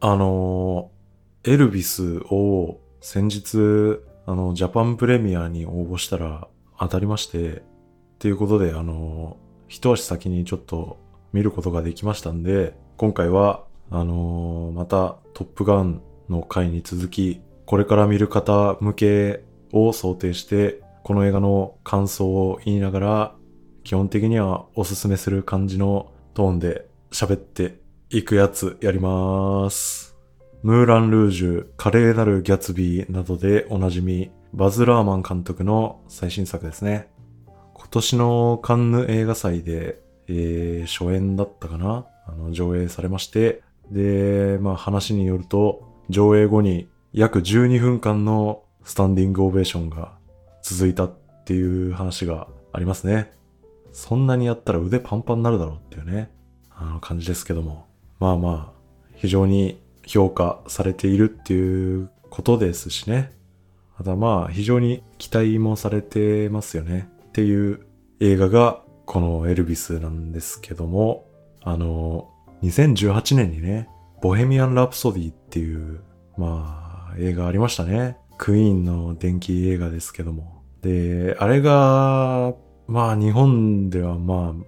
あの、エルビスを先日、あの、ジャパンプレミアに応募したら当たりまして、っていうことで、あの、一足先にちょっと見ることができましたんで、今回は、あのまたトップガンの回に続き、これから見る方向けを想定して、この映画の感想を言いながら、基本的にはおすすめする感じのトーンで喋っていくやつやります。ムーラン・ルージュ、華麗なるギャツビーなどでおなじみ、バズ・ラーマン監督の最新作ですね。今年のカンヌ映画祭で、えー、初演だったかな？あの、上映されまして、で、まあ話によると、上映後に約12分間のスタンディングオベーションが続いたっていう話がありますね。そんなにやったら腕パンパンになるだろうっていうね、あの感じですけども。まあまあ、非常に評価されているっていうことですしね。ただまあ、非常に期待もされてますよね。っていう映画がこのエルビスなんですけども、あの、2018年にね、ボヘミアン・ラプソディっていう、まあ、映画ありましたね。クイーンの電気映画ですけども。で、あれが、まあ日本ではまあ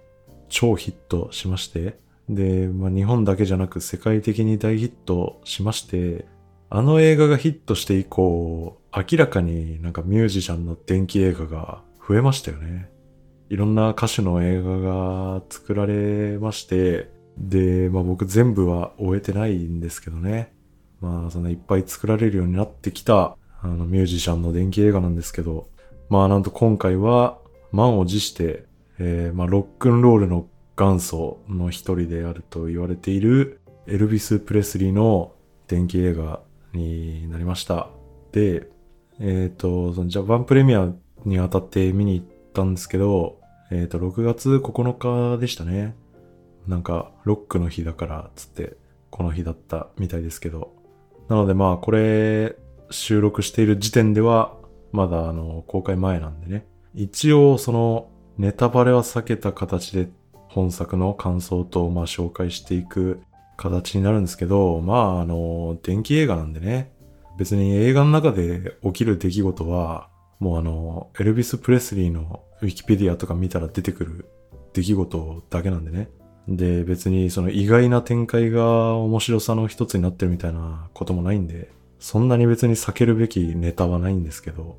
超ヒットしまして、で、まあ日本だけじゃなく世界的に大ヒットしまして、あの映画がヒットして以降、明らかになんかミュージシャンの電気映画が増えましたよね。いろんな歌手の映画が作られまして、で、まあ僕全部は終えてないんですけどね。まあそんないっぱい作られるようになってきたあのミュージシャンの電気映画なんですけど、まあなんと今回は満を持して、えー、まあ、ロックンロールの元祖の一人であると言われているエルビス・プレスリーの電気映画になりました。で、えっ、ー、と、そのジャパンプレミアにあたって見に行ったんですけど、えっ、ー、と、6月9日でしたね。なんか、ロックの日だから、つって、この日だったみたいですけど。なのでまあ、これ、収録している時点では、まだあの、公開前なんでね。一応そのネタバレは避けた形で本作の感想とまあ紹介していく形になるんですけど、まああの、電気映画なんでね、別に映画の中で起きる出来事は、もうあの、エルビス・プレスリーのウィキペディアとか見たら出てくる出来事だけなんでね。で、別にその意外な展開が面白さの一つになってるみたいなこともないんで、そんなに別に避けるべきネタはないんですけど、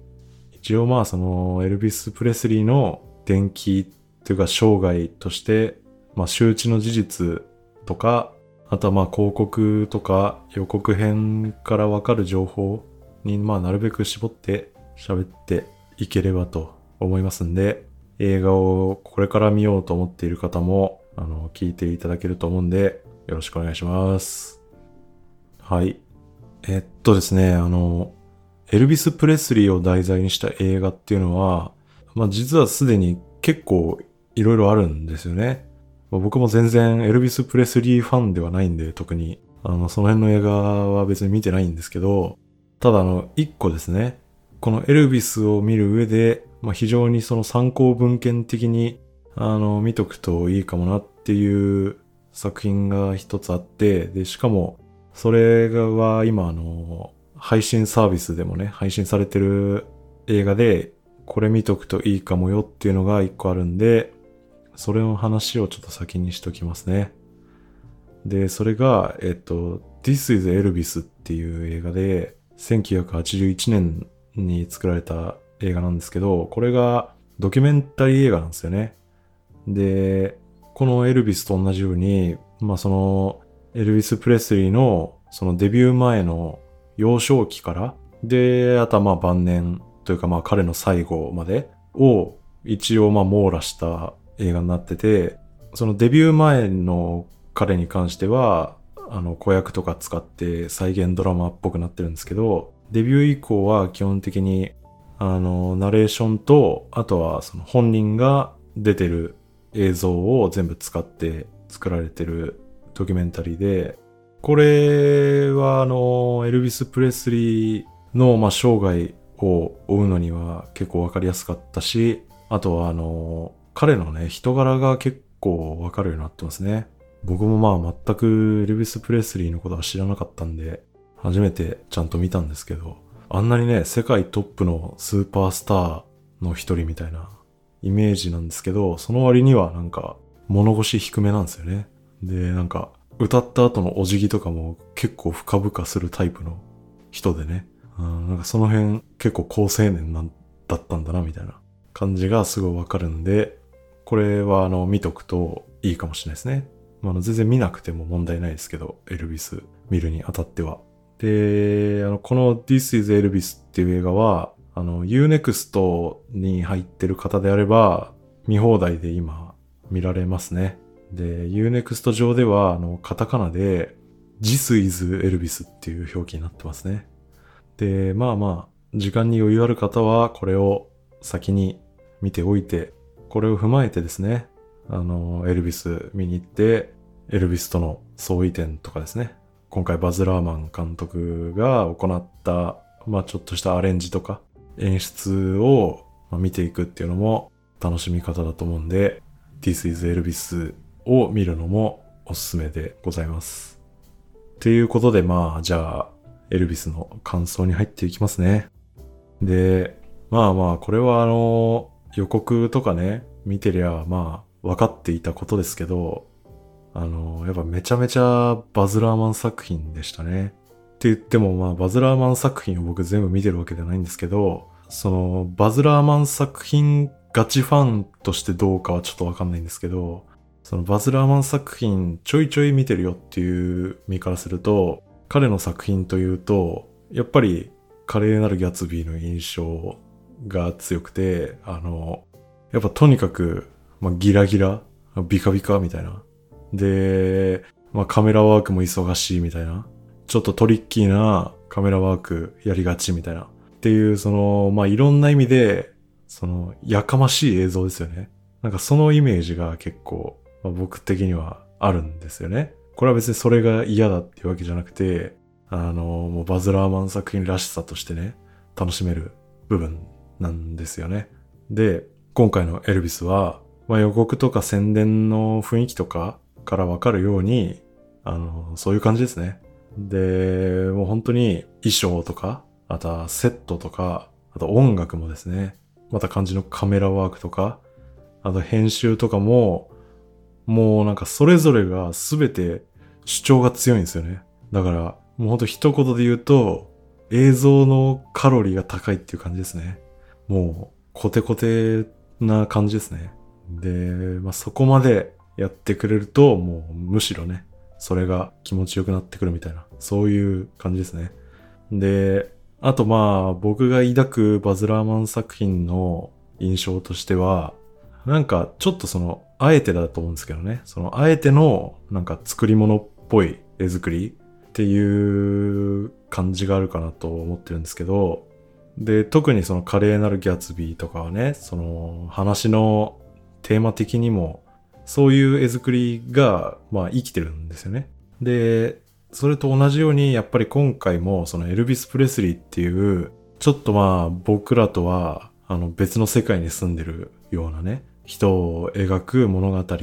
一応まあそのエルビス・プレスリーの伝記というか生涯として、まあ周知の事実とか、あとはまあ広告とか予告編からわかる情報にまあなるべく絞って喋っていければと思いますんで、映画をこれから見ようと思っている方も、あの、聞いていただけると思うんで、よろしくお願いします。はい。えっとですね、あの、エルビス・プレスリーを題材にした映画っていうのは、まあ実はすでに結構いろいろあるんですよね。僕も全然エルビス・プレスリーファンではないんで、特に。あの、その辺の映画は別に見てないんですけど、ただあの、一個ですね。このエルビスを見る上で、まあ非常にその参考文献的に、あの、見とくといいかもなっていう作品が一つあって、で、しかも、それがは今あの、配信サービスでもね、配信されてる映画で、これ見とくといいかもよっていうのが一個あるんで、それの話をちょっと先にしときますね。で、それが、えっと、This is Elvis っていう映画で、1981年に作られた映画なんですけど、これがドキュメンタリー映画なんですよね。で、このエルビスと同じように、まあその、エルビス・プレスリーのそのデビュー前の幼少期から、で、あとはまあ晩年というかまあ彼の最後までを一応まあ網羅した映画になってて、そのデビュー前の彼に関しては、あの子役とか使って再現ドラマっぽくなってるんですけど、デビュー以降は基本的にあの、ナレーションと、あとはその本人が出てる映像を全部使って作られてるドキュメンタリーで、これはあの、エルビス・プレスリーの、まあ、生涯を追うのには結構わかりやすかったし、あとはあの、彼のね、人柄が結構わかるようになってますね。僕もまあ全くエルビス・プレスリーのことは知らなかったんで、初めてちゃんと見たんですけど、あんなにね、世界トップのスーパースターの一人みたいなイメージなんですけど、その割にはなんか物腰低めなんですよね。で、なんか歌った後のお辞儀とかも結構深々するタイプの人でね。うん、なんかその辺結構高青年なんだったんだなみたいな感じがすごいわかるんで、これはあの見とくといいかもしれないですね。まあ、全然見なくても問題ないですけど、エルビス見るにあたっては。で、あの、この This is Elvis っていう映画は、あの、Unext に入ってる方であれば、見放題で今見られますね。で、Unext 上では、あの、カタカナで、This is Elvis っていう表記になってますね。で、まあまあ、時間に余裕ある方は、これを先に見ておいて、これを踏まえてですね、あの、エルビス見に行って、エルビスとの相違点とかですね、今回バズ・ラーマン監督が行った、まあちょっとしたアレンジとか演出を見ていくっていうのも楽しみ方だと思うんで、This is Elvis を見るのもおすすめでございます。ということでまあじゃあエルビスの感想に入っていきますね。で、まあまあこれはあの予告とかね見てりゃまあ分かっていたことですけど、あの、やっぱめちゃめちゃバズ・ラーマン作品でしたね。って言ってもまあバズ・ラーマン作品を僕全部見てるわけではないんですけど、そのバズ・ラーマン作品ガチファンとしてどうかはちょっとわかんないんですけど、そのバズ・ラーマン作品ちょいちょい見てるよっていう身からすると、彼の作品というと、やっぱり華麗なるギャツビーの印象が強くて、あの、やっぱとにかくまあ、ギラギラ、ビカビカみたいな。で、まあ、カメラワークも忙しいみたいな。ちょっとトリッキーなカメラワークやりがちみたいな。っていう、その、まあ、いろんな意味で、その、やかましい映像ですよね。なんかそのイメージが結構、まあ、僕的にはあるんですよね。これは別にそれが嫌だっていうわけじゃなくて、あの、もうバズ・ラーマン作品らしさとしてね、楽しめる部分なんですよね。で、今回のエルビスは、まあ、予告とか宣伝の雰囲気とかからわかるように、あの、そういう感じですね。で、もう本当に衣装とか、あとはセットとか、あと音楽もですね、また感じのカメラワークとか、あと編集とかも、もうなんかそれぞれが全て主張が強いんですよね。だから、もうほんと一言で言うと、映像のカロリーが高いっていう感じですね。もう、コテコテな感じですね。で、まあ、そこまでやってくれると、もうむしろね、それが気持ちよくなってくるみたいな、そういう感じですね。で、あとまあ、僕が抱くバズ・ラーマン作品の印象としては、なんかちょっとその、あえてだと思うんですけどね、その、あえてのなんか作り物っぽい絵作りっていう感じがあるかなと思ってるんですけど、で、特にその華麗なるギャツビーとかはね、その話のテーマ的にも、そういう絵作りが、まあ生きてるんですよね。で、それと同じように、やっぱり今回も、そのエルビス・プレスリーっていう、ちょっとまあ僕らとは、あの別の世界に住んでるようなね、人を描く物語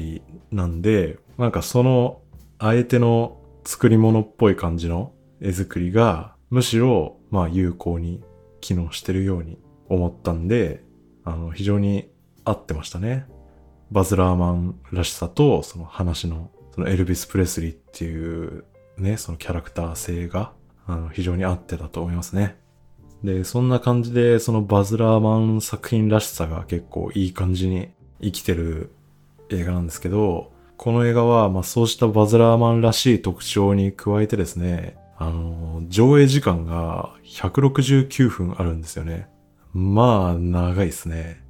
なんで、なんかその、あえての作り物っぽい感じの絵作りが、むしろ、まあ有効に機能してるように思ったんで、あの、非常に合ってましたね。バズ・ラーマンらしさと、その話の、そのエルビス・プレスリーっていうね、そのキャラクター性が、あの、非常に合ってたと思いますね。で、そんな感じで、そのバズ・ラーマン作品らしさが結構いい感じに生きてる映画なんですけど、この映画は、まあそうしたバズ・ラーマンらしい特徴に加えてですね、あの、上映時間が169分あるんですよね。まあ、長いですね。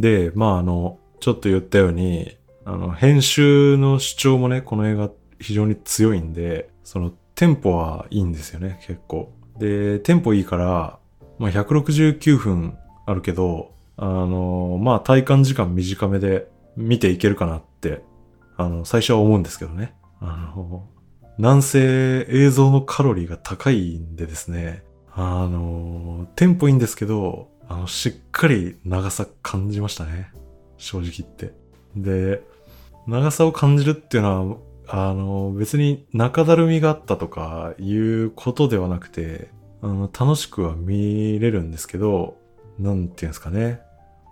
で、まああの、ちょっと言ったように、あの、編集の主張もね、この映画非常に強いんで、そのテンポはいいんですよね、結構。で、テンポいいから、まあ、169分あるけど、あの、まあ、体感時間短めで見ていけるかなって、あの、最初は思うんですけどね。あの、なんせ映像のカロリーが高いんでですね、あの、テンポいいんですけど、あの、しっかり長さ感じましたね。正直言って。で、長さを感じるっていうのは、あの、別に中だるみがあったとかいうことではなくて、あの、楽しくは見れるんですけど、なんていうんですかね。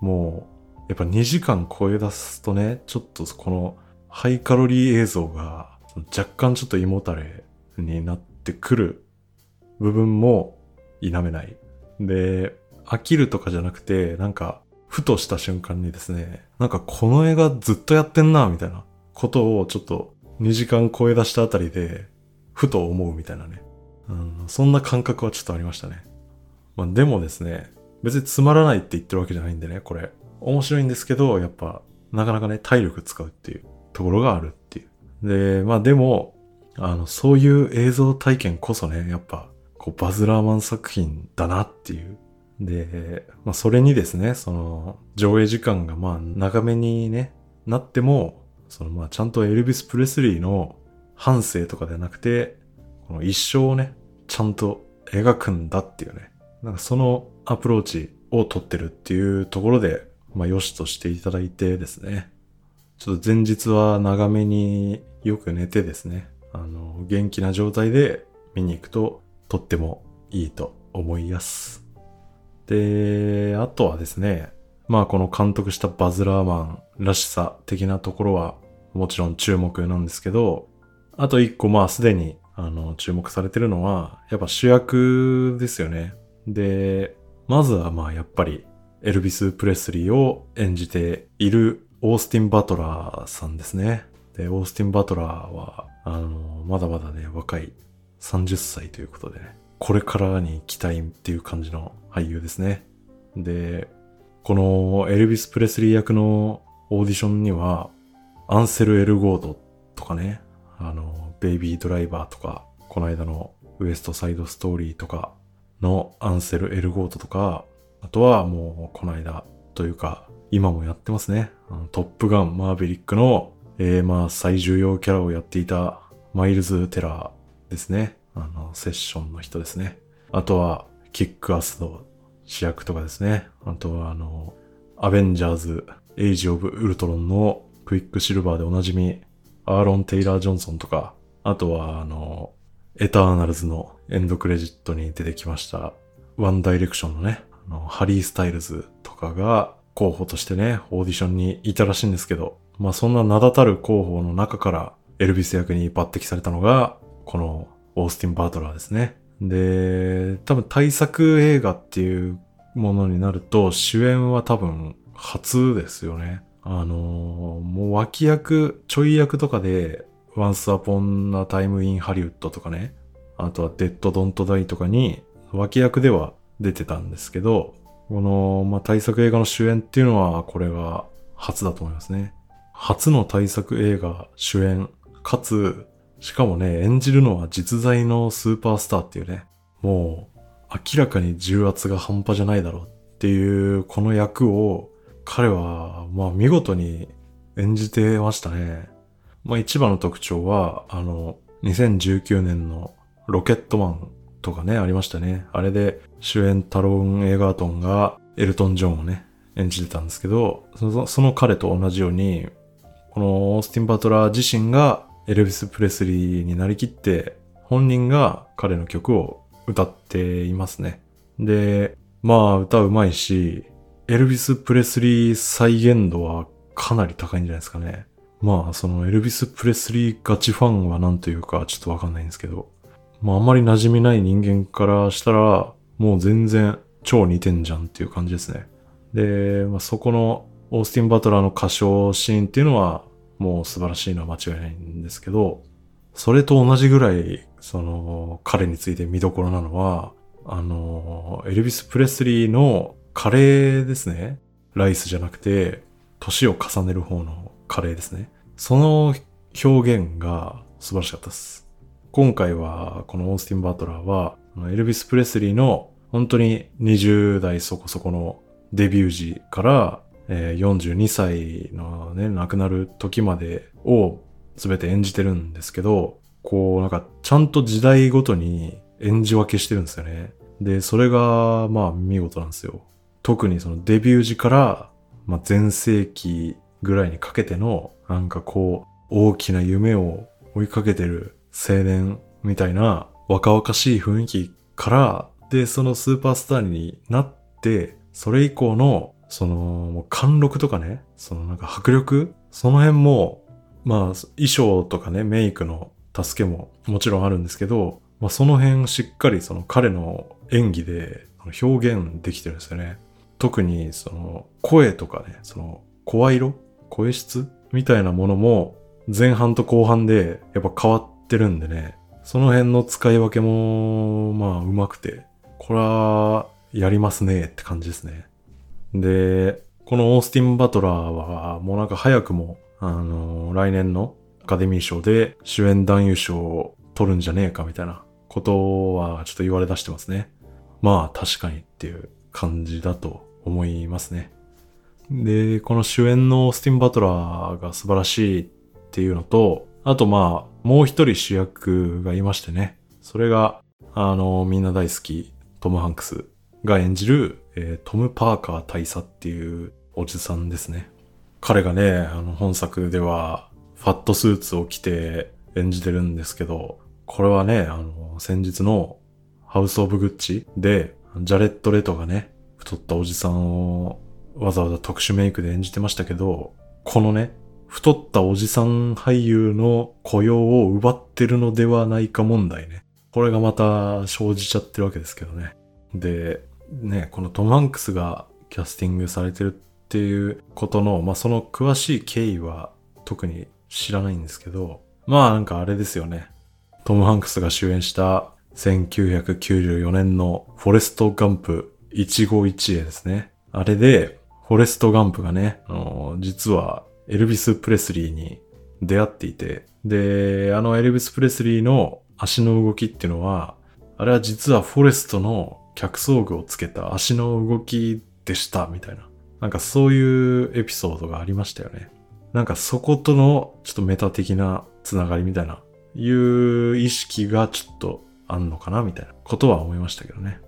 もう、やっぱ2時間超え出すとね、ちょっとこのハイカロリー映像が若干ちょっと胃もたれになってくる部分も否めない。で、飽きるとかじゃなくて、なんか、ふとした瞬間にですね、なんかこの映画ずっとやってんな、みたいなことをちょっと2時間超え出したあたりで、ふと思うみたいなね。うん、そんな感覚はちょっとありましたね。まあでもですね、別につまらないって言ってるわけじゃないんでね、これ。面白いんですけど、やっぱ、なかなかね、体力使うっていうところがある。で、まあでも、あの、そういう映像体験こそね、やっぱ、こう、バズ・ラーマン作品だなっていう。で、まあそれにですね、その、上映時間がまあ長めにね、なっても、そのまあちゃんとエルビス・プレスリーの反省とかではなくて、この一生をね、ちゃんと描くんだっていうね。なんかそのアプローチを取ってるっていうところで、まあ良しとしていただいてですね。ちょっと前日は長めによく寝てですね。あの、元気な状態で見に行くととってもいいと思います。で、あとはですね、まあこの監督したバズ・ラーマンらしさ的なところはもちろん注目なんですけど、あと一個まあすでにあの注目されてるのはやっぱ主役ですよね。で、まずはまあやっぱりエルビス・プレスリーを演じているオースティン・バトラーさんですね。で、オースティン・バトラーは、あの、まだまだね、若い30歳ということでね、これからに期待っていう感じの俳優ですね。で、このエルビス・プレスリー役のオーディションには、アンセル・エルゴードとかね、あの、ベイビー・ドライバーとか、この間のウエスト・サイド・ストーリーとかのアンセル・エルゴードとか、あとはもうこの間というか、今もやってますね。トップガン・マーヴェリックの、えー、まあ最重要キャラをやっていたマイルズ・テラーですね。あの、セッションの人ですね。あとは、キックアスの主役とかですね。あとは、あの、アベンジャーズ、エイジ・オブ・ウルトロンのクイックシルバーでおなじみ、アーロン・テイラー・ジョンソンとか、あとは、あの、エターナルズのエンドクレジットに出てきました、ワンダイレクションのね、あのハリー・スタイルズとかが候補としてね、オーディションにいたらしいんですけど、まあそんな名だたる候補の中からエルビス役に抜擢されたのが、このオースティン・バートラーですね。で、多分対策映画っていうものになると主演は多分初ですよね。あの、もう脇役、ちょい役とかで、Once Upon a Time in Hollywood とかね、あとは Dead Don't Die とかに脇役では出てたんですけど、この、まあ、対策映画の主演っていうのは、これが初だと思いますね。初の対策映画主演、かつ、しかもね、演じるのは実在のスーパースターっていうね、もう、明らかに重圧が半端じゃないだろうっていう、この役を、彼は、まあ見事に演じてましたね。まあ一番の特徴は、あの、2019年のロケットマンとかね、ありましたね。あれで主演タローン・エガートンがエルトン・ジョンをね、演じてたんですけど、そのその彼と同じように、このオースティン・バトラー自身がエルビス・プレスリーになりきって、本人が彼の曲を歌っていますね。で、まあ歌うまいし、エルビス・プレスリー再現度はかなり高いんじゃないですかね。まあそのエルビス・プレスリーガチファンは何というかちょっとわかんないんですけど、まああんまり馴染みない人間からしたら、もう全然超似てんじゃんっていう感じですね。で、まあ、そこのオースティン・バトラーの歌唱シーンっていうのはもう素晴らしいのは間違いないんですけど、それと同じぐらい、その、彼について見どころなのは、あの、エルビス・プレスリーのカレーですね。ライスじゃなくて、年を重ねる方のカレーですね。その表現が素晴らしかったです。今回は、このオースティン・バトラーは、エルビス・プレスリーの本当に20代そこそこのデビュー時から、えー、42歳のね、亡くなる時までを全て演じてるんですけど、こうなんかちゃんと時代ごとに演じ分けしてるんですよね。で、それがまあ見事なんですよ。特にそのデビュー時から、まあ、前世紀ぐらいにかけてのなんかこう大きな夢を追いかけてる青年みたいな若々しい雰囲気から、で、そのスーパースターになって、それ以降の、その、もう貫禄とかね、そのなんか迫力その辺も、まあ、衣装とかね、メイクの助けももちろんあるんですけど、まあその辺しっかりその彼の演技で表現できてるんですよね。特にその声とかね、その声色声質みたいなものも前半と後半でやっぱ変わってるんでね、その辺の使い分けもまあうまくて、これはやりますねって感じですね。で、このオースティン・バトラーはもうなんか早くも、あの来年のアカデミー賞で主演男優賞を取るんじゃねえかみたいなことはちょっと言われ出してますね。まあ確かにっていう感じだと思いますね。で、この主演のオースティン・バトラーが素晴らしいっていうのと、あとまあ、もう一人主役がいましてね。それが、あの、みんな大好き、トム・ハンクスが演じる、えートム・パーカー大佐っていうおじさんですね。彼がね、あの、本作では、ファットスーツを着て演じてるんですけど、これはね、あの、先日のハウス・オブ・グッチで、ジャレット・レトがね、太ったおじさんをわざわざ特殊メイクで演じてましたけど、このね、太ったおじさん俳優の雇用を奪ってるのではないか問題ね。これがまた生じちゃってるわけですけどね。で、ね、このトム・ハンクスがキャスティングされてるっていうことの、まあ、その詳しい経緯は特に知らないんですけど、まあなんかあれですよね。トム・ハンクスが主演した1994年のフォレスト・ガンプ一期一会ですね。あれで、フォレスト・ガンプがね、あの実はエルビス・プレスリーに出会っていて、で、あのエルビス・プレスリーの足の動きっていうのは、あれは実はフォレストの客装具をつけた足の動きでした、みたいな。なんかそういうエピソードがありましたよね。なんかそことのちょっとメタ的なつながりみたいな、いう意識がちょっとあんのかなみたいなことは思いましたけどね。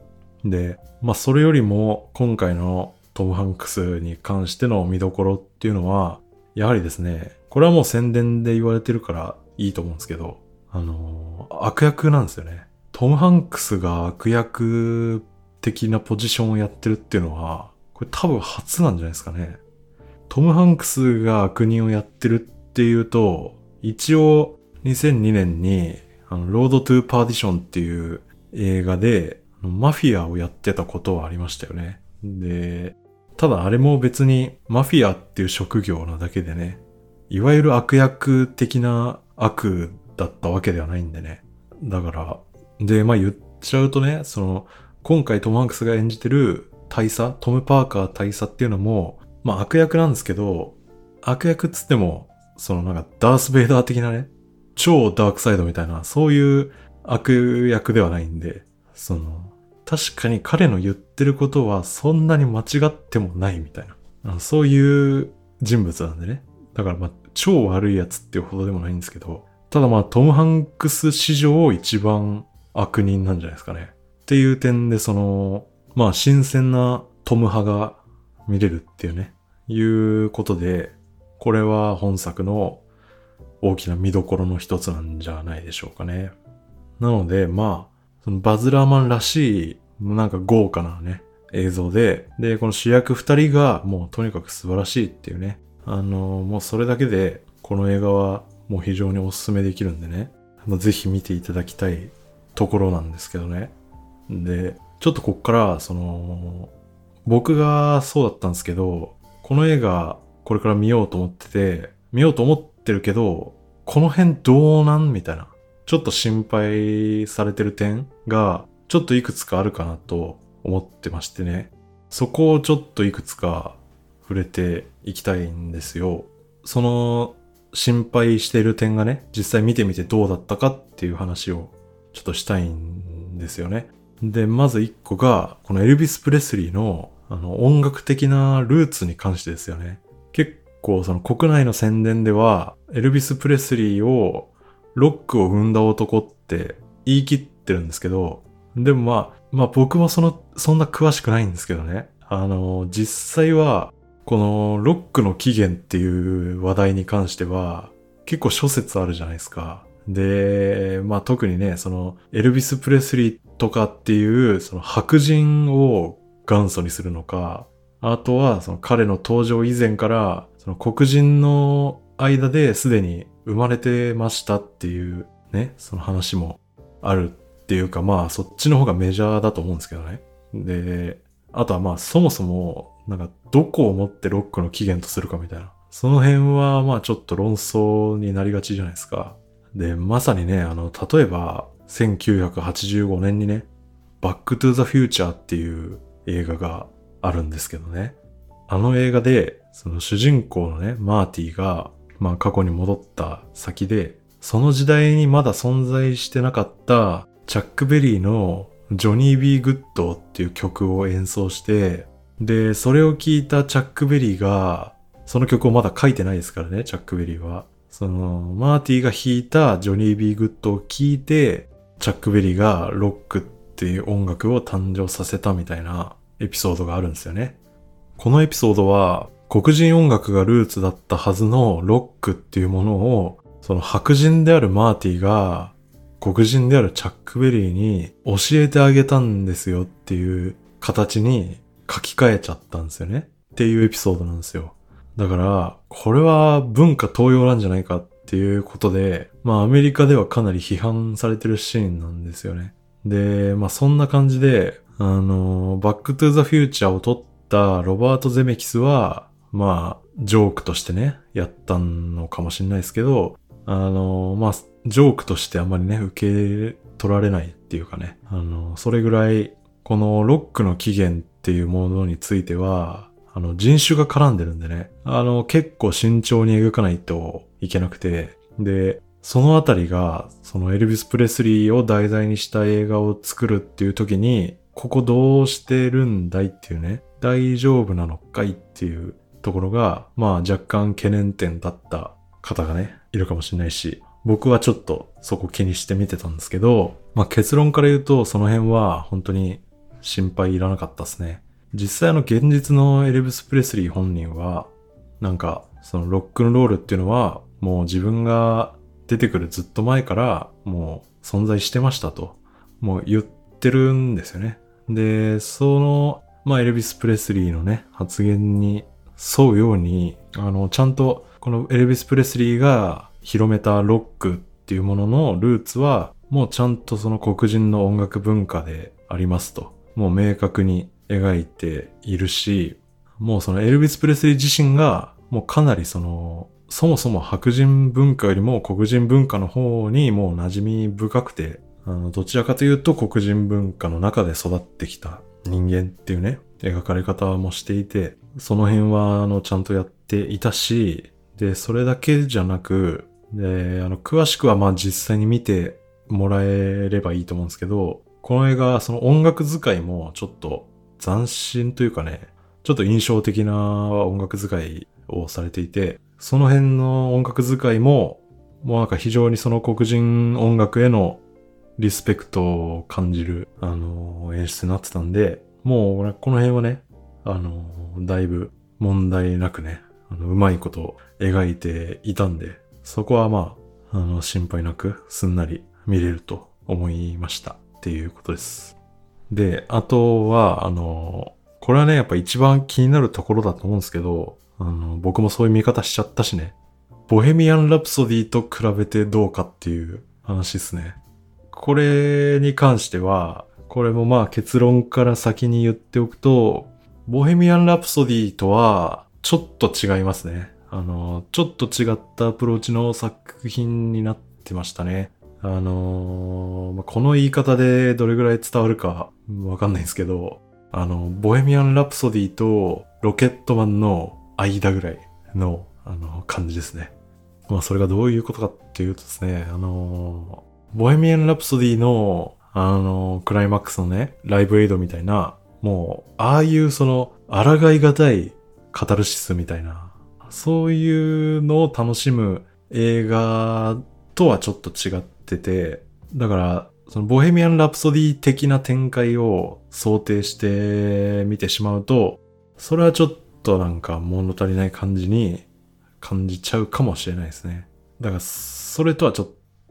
で、まあそれよりも今回のトム・ハンクスに関しての見どころっていうのは、やはりですね、これはもう宣伝で言われてるからいいと思うんですけど、あのー悪役なんですよね。トム・ハンクスが悪役的なポジションをやってるっていうのは、これ多分初なんじゃないですかね。トム・ハンクスが悪人をやってるっていうと、一応2002年に、あの、ロード・トゥ・パーディションっていう映画で、マフィアをやってたことはありましたよね。で、ただあれも別にマフィアっていう職業なだけでね、いわゆる悪役的な悪だったわけではないんでね。だから、で、まあ言っちゃうとね、その、今回トム・ハンクスが演じてる大佐、トム・パーカー大佐っていうのも、まあ悪役なんですけど、悪役っつっても、そのなんかダース・ベイダー的なね、超ダークサイドみたいな、そういう悪役ではないんで、その、確かに彼の言ってることはそんなに間違ってもないみたいな。そういう人物なんでね。だからまあ、超悪いやつっていうほどでもないんですけど、ただまあ、トム・ハンクス史上一番悪人なんじゃないですかね。っていう点で、その、まあ、新鮮なトム派が見れるっていうね、いうことで、これは本作の大きな見どころの一つなんじゃないでしょうかね。なので、まあ、そのバズ・ラーマンらしい、なんか豪華なね、映像で、で、この主役二人がもうとにかく素晴らしいっていうね。あの、もうそれだけで、この映画はもう非常にお勧めできるんでね。ぜひ見ていただきたいところなんですけどね。で、ちょっとこっから、その、僕がそうだったんですけど、この映画、これから見ようと思ってて、見ようと思ってるけど、この辺どうなんみたいな。ちょっと心配されてる点が、ちょっといくつかあるかなと思ってましてね。そこをちょっといくつか触れていきたいんですよ。その心配している点がね、実際見てみてどうだったかっていう話をちょっとしたいんですよね。で、まず一個が、このエルビス・プレスリーのあの音楽的なルーツに関してですよね。結構その国内の宣伝では、エルビス・プレスリーをロックを生んだ男って言い切ってるんですけど、でもまあ、まあ僕もその、そんな詳しくないんですけどね。あの、実際は、このロックの起源っていう話題に関しては、結構諸説あるじゃないですか。で、まあ特にね、そのエルビス・プレスリーとかっていうその白人を元祖にするのか、あとはその彼の登場以前からその黒人の間ですでに生まれてましたっていうね、その話もあるっていうかまあそっちの方がメジャーだと思うんですけどね。で、あとはまあそもそもなんかどこをもってロックの起源とするかみたいな。その辺はまあちょっと論争になりがちじゃないですか。で、まさにね、あの、例えば1985年にね、バックトゥザフューチャーっていう映画があるんですけどね。あの映画で、その主人公のね、マーティが、まあ過去に戻った先で、その時代にまだ存在してなかったチャック・ベリーのジョニー・ビー・グッドっていう曲を演奏して、で、それを聞いたチャック・ベリーが、その曲をまだ書いてないですからね、チャック・ベリーは。その、マーティが弾いたジョニー・ビー・グッドを聞いて、チャック・ベリーがロックっていう音楽を誕生させたみたいなエピソードがあるんですよね。このエピソードは、黒人音楽がルーツだったはずのロックっていうものを、その白人であるマーティが黒人であるチャックベリーに教えてあげたんですよっていう形に書き換えちゃったんですよね。っていうエピソードなんですよ。だから、これは文化盗用なんじゃないかっていうことで、まあアメリカではかなり批判されてるシーンなんですよね。で、まあそんな感じで、あの、バックトゥーザフューチャーを撮ったロバート・ゼメキスは、まあ、ジョークとしてね、やったのかもしれないですけど、あの、まあ、ジョークとしてあんまりね、受け取られないっていうかね、あの、それぐらい、このロックの起源っていうものについては、あの、人種が絡んでるんでね、あの、結構慎重に描かないといけなくて、で、そのあたりが、そのエルビス・プレスリーを題材にした映画を作るっていう時に、ここどうしてるんだいっていうね、大丈夫なのかいっていうところが、まあ若干懸念点だった方がね、いるかもしれないし、僕はちょっとそこ気にして見てたんですけど、まあ結論から言うとその辺は本当に心配いらなかったですね。実際の現実のエルビス・プレスリー本人は、なんかそのロックンロールっていうのはもう自分が出てくるずっと前からもう存在してましたと、もう言ってるんですよね。で、その、まあエルビス・プレスリーのね、発言に沿うように、あの、ちゃんとこのエルビス・プレスリーが広めたロックっていうもののルーツは、もうちゃんとその黒人の音楽文化でありますと。もう明確に描いているし、もうそのエルビス・プレスリー自身が、もうかなりその、そもそも白人文化よりも黒人文化の方にもう馴染み深くて、あの、どちらかというと黒人文化の中で育ってきた人間っていうね、描かれ方もしていて、その辺は、あの、ちゃんとやっていたし、で、それだけじゃなく、で、あの、詳しくはまあ実際に見てもらえればいいと思うんですけど、この映画、その音楽使いもちょっと斬新というかね、ちょっと印象的な音楽使いをされていて、その辺の音楽使いも、もうなんか非常にその黒人音楽へのリスペクトを感じる、あの、演出になってたんで、もうこの辺はね、あの、だいぶ問題なくね、あの、うまいことを描いていたんで、そこはまあ、あの、心配なくすんなり見れると思いましたっていうことです。で、あとは、あの、これはね、やっぱ一番気になるところだと思うんですけど、あの、僕もそういう見方しちゃったしね。ボヘミアン・ラプソディと比べてどうかっていう話ですね。これに関しては、これもまあ結論から先に言っておくと、ボヘミアン・ラプソディとはちょっと違いますね。あの、ちょっと違ったアプローチの作品になってましたね。あのこの言い方でどれぐらい伝わるかわかんないんですけど、あの、ボヘミアン・ラプソディとロケットマンの間ぐらいの、あの、感じですね。まあ、それがどういうことかっていうとですね、あの、ボヘミアン・ラプソディの、あの、クライマックスのね、ライブエイドみたいな、もう、ああいうその、抗いがたいカタルシスみたいな、そういうのを楽しむ映画とはちょっと違ってて、だから、そのボヘミアン・ラプソディ的な展開を想定して見てしまうと、それはちょっとなんか物足りない感じに感じちゃうかもしれないですね。だから、それとはちょっ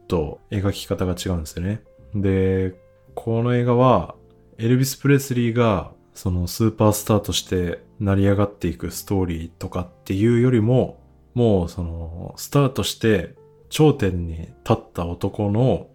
と描き方が違うんですよね。で、この映画は、エルビス・プレスリーがそのスーパースターとして成り上がっていくストーリーとかっていうよりも、もうそのスターとして頂点に立った男の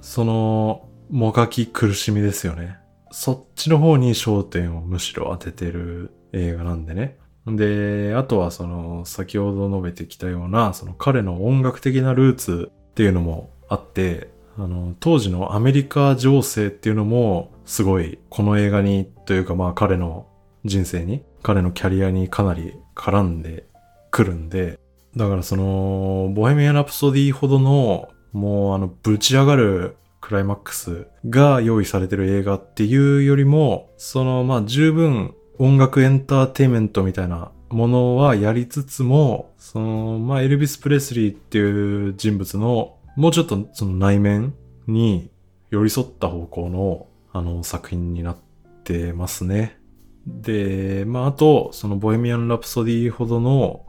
そのもがき苦しみですよね。そっちの方に焦点をむしろ当ててる映画なんでね。で、あとはその先ほど述べてきたようなその彼の音楽的なルーツっていうのもあって、あの、当時のアメリカ情勢っていうのもすごいこの映画にというかまあ彼の人生に、彼のキャリアにかなり絡んでくるんで、だからその、ボヘミアン・ラプソディほどのもうあのぶち上がるクライマックスが用意されてる映画っていうよりも、そのまあ十分音楽エンターテイメントみたいなものはやりつつも、そのまあエルビス・プレスリーっていう人物のもうちょっとその内面に寄り添った方向のあの作品になってますね。で、まああと、そのボヘミアン・ラプソディほどの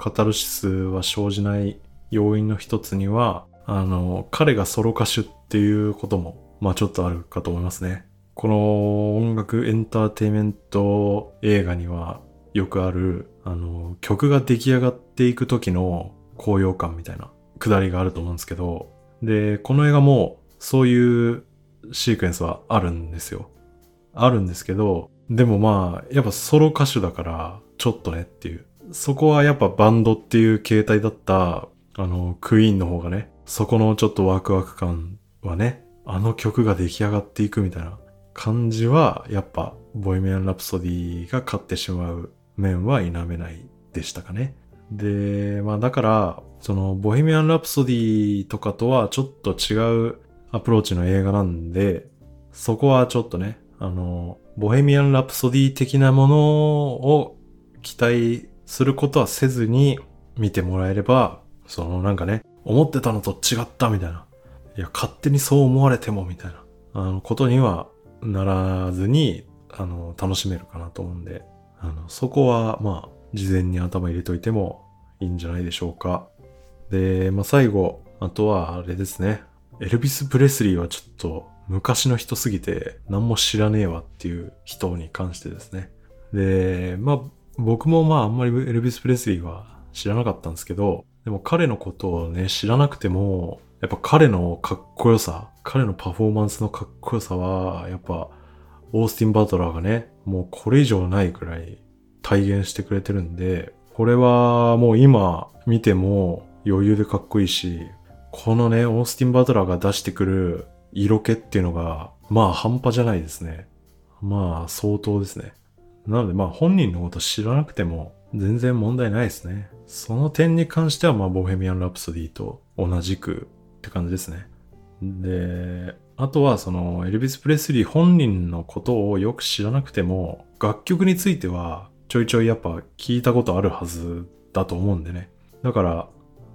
カタルシスは生じない要因の一つには、あの、彼がソロ歌手っていうことも、まあちょっとあるかと思いますね。この音楽エンターテイメント映画にはよくある、あの、曲が出来上がっていく時の高揚感みたいなくだりがあると思うんですけど、で、この映画もそういうシークエンスはあるんですよ。あるんですけど、でもまあ、やっぱソロ歌手だから、ちょっとねっていう。そこはやっぱバンドっていう形態だった、あの、クイーンの方がね、そこのちょっとワクワク感はね、あの曲が出来上がっていくみたいな感じは、やっぱ、ボイメアン・ラプソディが勝ってしまう面は否めないでしたかね。で、まあだから、その、ボヘミアン・ラプソディとかとはちょっと違うアプローチの映画なんで、そこはちょっとね、あの、ボヘミアン・ラプソディ的なものを期待することはせずに見てもらえれば、そのなんかね、思ってたのと違ったみたいな。いや、勝手にそう思われてもみたいな、あの、ことにはならずに、あの、楽しめるかなと思うんで、あの、そこは、まあ、事前に頭入れといてもいいんじゃないでしょうか。で、まあ、最後、あとはあれですね。エルビス・プレスリーはちょっと昔の人すぎて何も知らねえわっていう人に関してですね。で、まあ、僕もまああんまりエルビス・プレスリーは知らなかったんですけど、でも彼のことをね、知らなくても、やっぱ彼のかっこよさ、彼のパフォーマンスのかっこよさは、やっぱ、オースティン・バトラーがね、もうこれ以上ないくらい体現してくれてるんで、これはもう今見ても余裕でかっこいいし、このね、オースティン・バトラーが出してくる色気っていうのが、まあ半端じゃないですね。まあ相当ですね。なのでまあ本人のこと知らなくても全然問題ないですね。その点に関してはまあボヘミアン・ラプソディと同じくって感じですね。で、あとはそのエルビス・プレスリー本人のことをよく知らなくても楽曲についてはちょいちょいやっぱ聞いたことあるはずだと思うんでね。だから、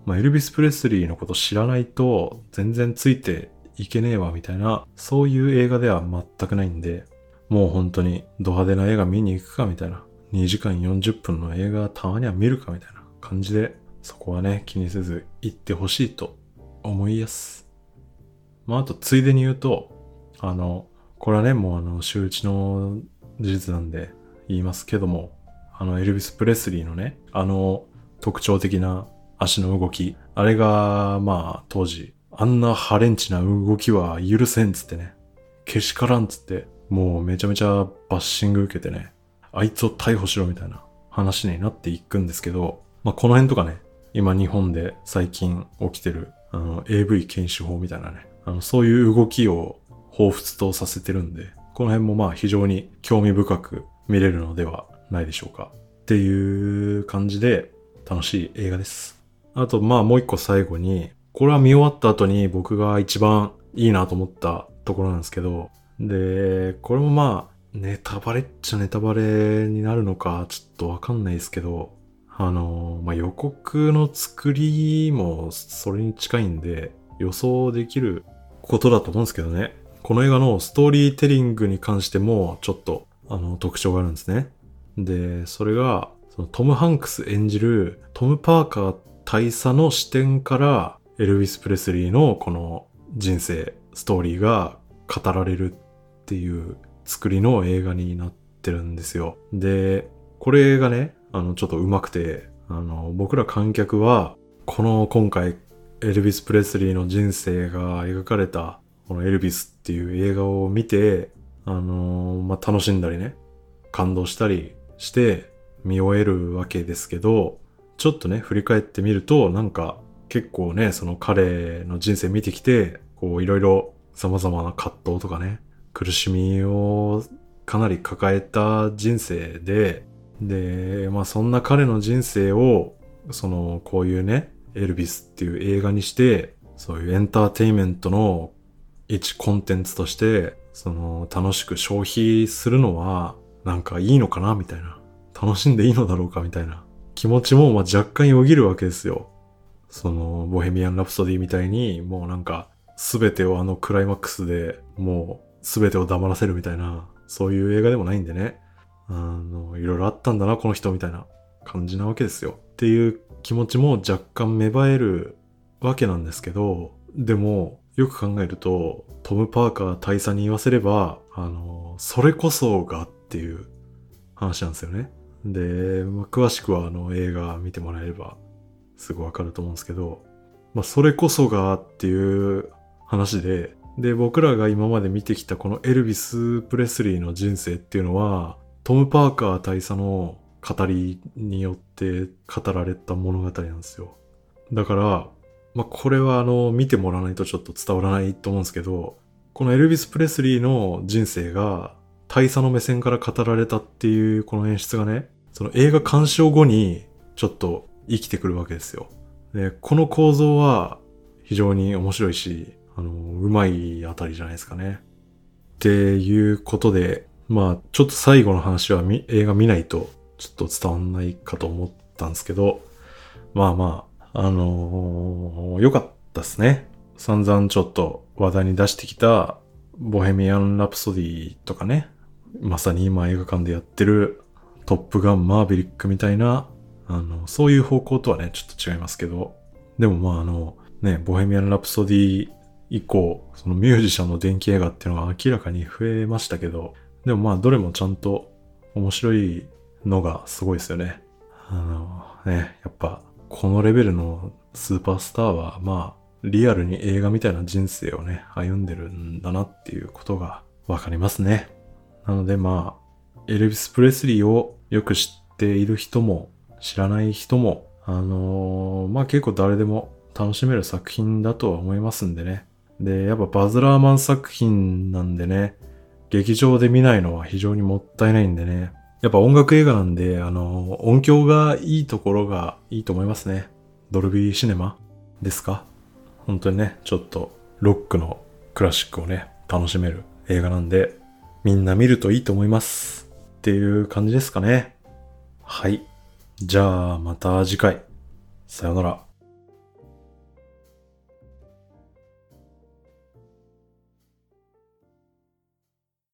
まあ、エルビス・プレスリーのこと知らないと全然ついていけねえわみたいな、そういう映画では全くないんで、もう本当にド派手な映画見に行くかみたいな、2時間40分の映画たまには見るかみたいな感じで、そこはね、気にせず行ってほしいと思いやす。まあ、あとついでに言うと、あの、これはね、もうあの、周知の事実なんで言いますけども、あの、エルビス・プレスリーのね、あの、特徴的な足の動き、あれが、まあ、当時、あんなハレンチな動きは許せんつってね、けしからんつって、もうめちゃめちゃバッシング受けてね、あいつを逮捕しろみたいな話になっていくんですけど、まあ、この辺とかね、今日本で最近起きてる、あの、AV 検視法みたいなね、あの、そういう動きを彷彿とさせてるんで、この辺もまあ非常に興味深く見れるのではないでしょうか。っていう感じで楽しい映画です。あとまあもう一個最後に、これは見終わった後に僕が一番いいなと思ったところなんですけど、で、これもまあ、ネタバレっちゃネタバレになるのかちょっとわかんないですけど、あの、まあ、予告の作りもそれに近いんで予想できることだと思うんですけどね。この映画のストーリーテリングに関してもちょっとあの特徴があるんですね。で、それがそのトム・ハンクス演じるトム・パーカー大佐の視点からエルヴィス・プレスリーのこの人生、ストーリーが語られるっていう作りの映画になってるんですよ。で、これがね、あの、ちょっと上手くて、あの、僕ら観客は、この今回、エルヴィス・プレスリーの人生が描かれた、このエルヴィスっていう映画を見て、あのまあ、楽しんだりね、感動したりして見終えるわけですけど、ちょっとね、振り返ってみると、なんか結構ね、その彼の人生見てきて、こういろいろ様々な葛藤とかね、苦しみをかなり抱えた人生で、で、まあそんな彼の人生を、そのこういうね、エルビスっていう映画にして、そういうエンターテインメントの一コンテンツとして、その楽しく消費するのはなんかいいのかなみたいな。楽しんでいいのだろうかみたいな気持ちもま若干よぎるわけですよ。その、ボヘミアン・ラプソディみたいに、もうなんか、すべてをあのクライマックスでもううすべてを黙らせるみたいな、そういう映画でもないんでね。あの、いろいろあったんだな、この人みたいな感じなわけですよ。っていう気持ちも若干芽生えるわけなんですけど、でも、よく考えると、トム・パーカー大佐に言わせれば、あの、それこそがっていう話なんですよね。で、まあ、詳しくはあの映画見てもらえればすぐわかると思うんですけど、まあ、それこそがっていう話で、で、僕らが今まで見てきたこのエルビス・プレスリーの人生っていうのは、トム・パーカー大佐の語りによって語られた物語なんですよ。だから、まあ、これはあの、見てもらわないとちょっと伝わらないと思うんですけど、このエルビス・プレスリーの人生が大佐の目線から語られたっていうこの演出がね、その映画鑑賞後にちょっと生きてくるわけですよ。で、この構造は非常に面白いし、あの、うまいあたりじゃないですかね。っていうことで、まあ、ちょっと最後の話は映画見ないとちょっと伝わんないかと思ったんですけど、まあまあ、あのー、よかったですね。散々ちょっと話題に出してきたボヘミアン・ラプソディとかね、まさに今映画館でやってるトップガンマーヴェリックみたいな、あの、そういう方向とはね、ちょっと違いますけど、でもまああの、ね、ボヘミアン・ラプソディ以降、そのミュージシャンの電気映画っていうのが明らかに増えましたけど、でもまあどれもちゃんと面白いのがすごいですよね。あの、ね、やっぱこのレベルのスーパースターはまあリアルに映画みたいな人生をね、歩んでるんだなっていうことがわかりますね。なのでまあ、エルビス・プレスリーをよく知っている人も知らない人も、あのー、まあ結構誰でも楽しめる作品だとは思いますんでね。で、やっぱバズ・ラーマン作品なんでね、劇場で見ないのは非常にもったいないんでね。やっぱ音楽映画なんで、あの、音響がいいところがいいと思いますね。ドルビーシネマですか？本当にね、ちょっとロックのクラシックをね、楽しめる映画なんで、みんな見るといいと思います。っていう感じですかね。はい。じゃあまた次回。さよなら。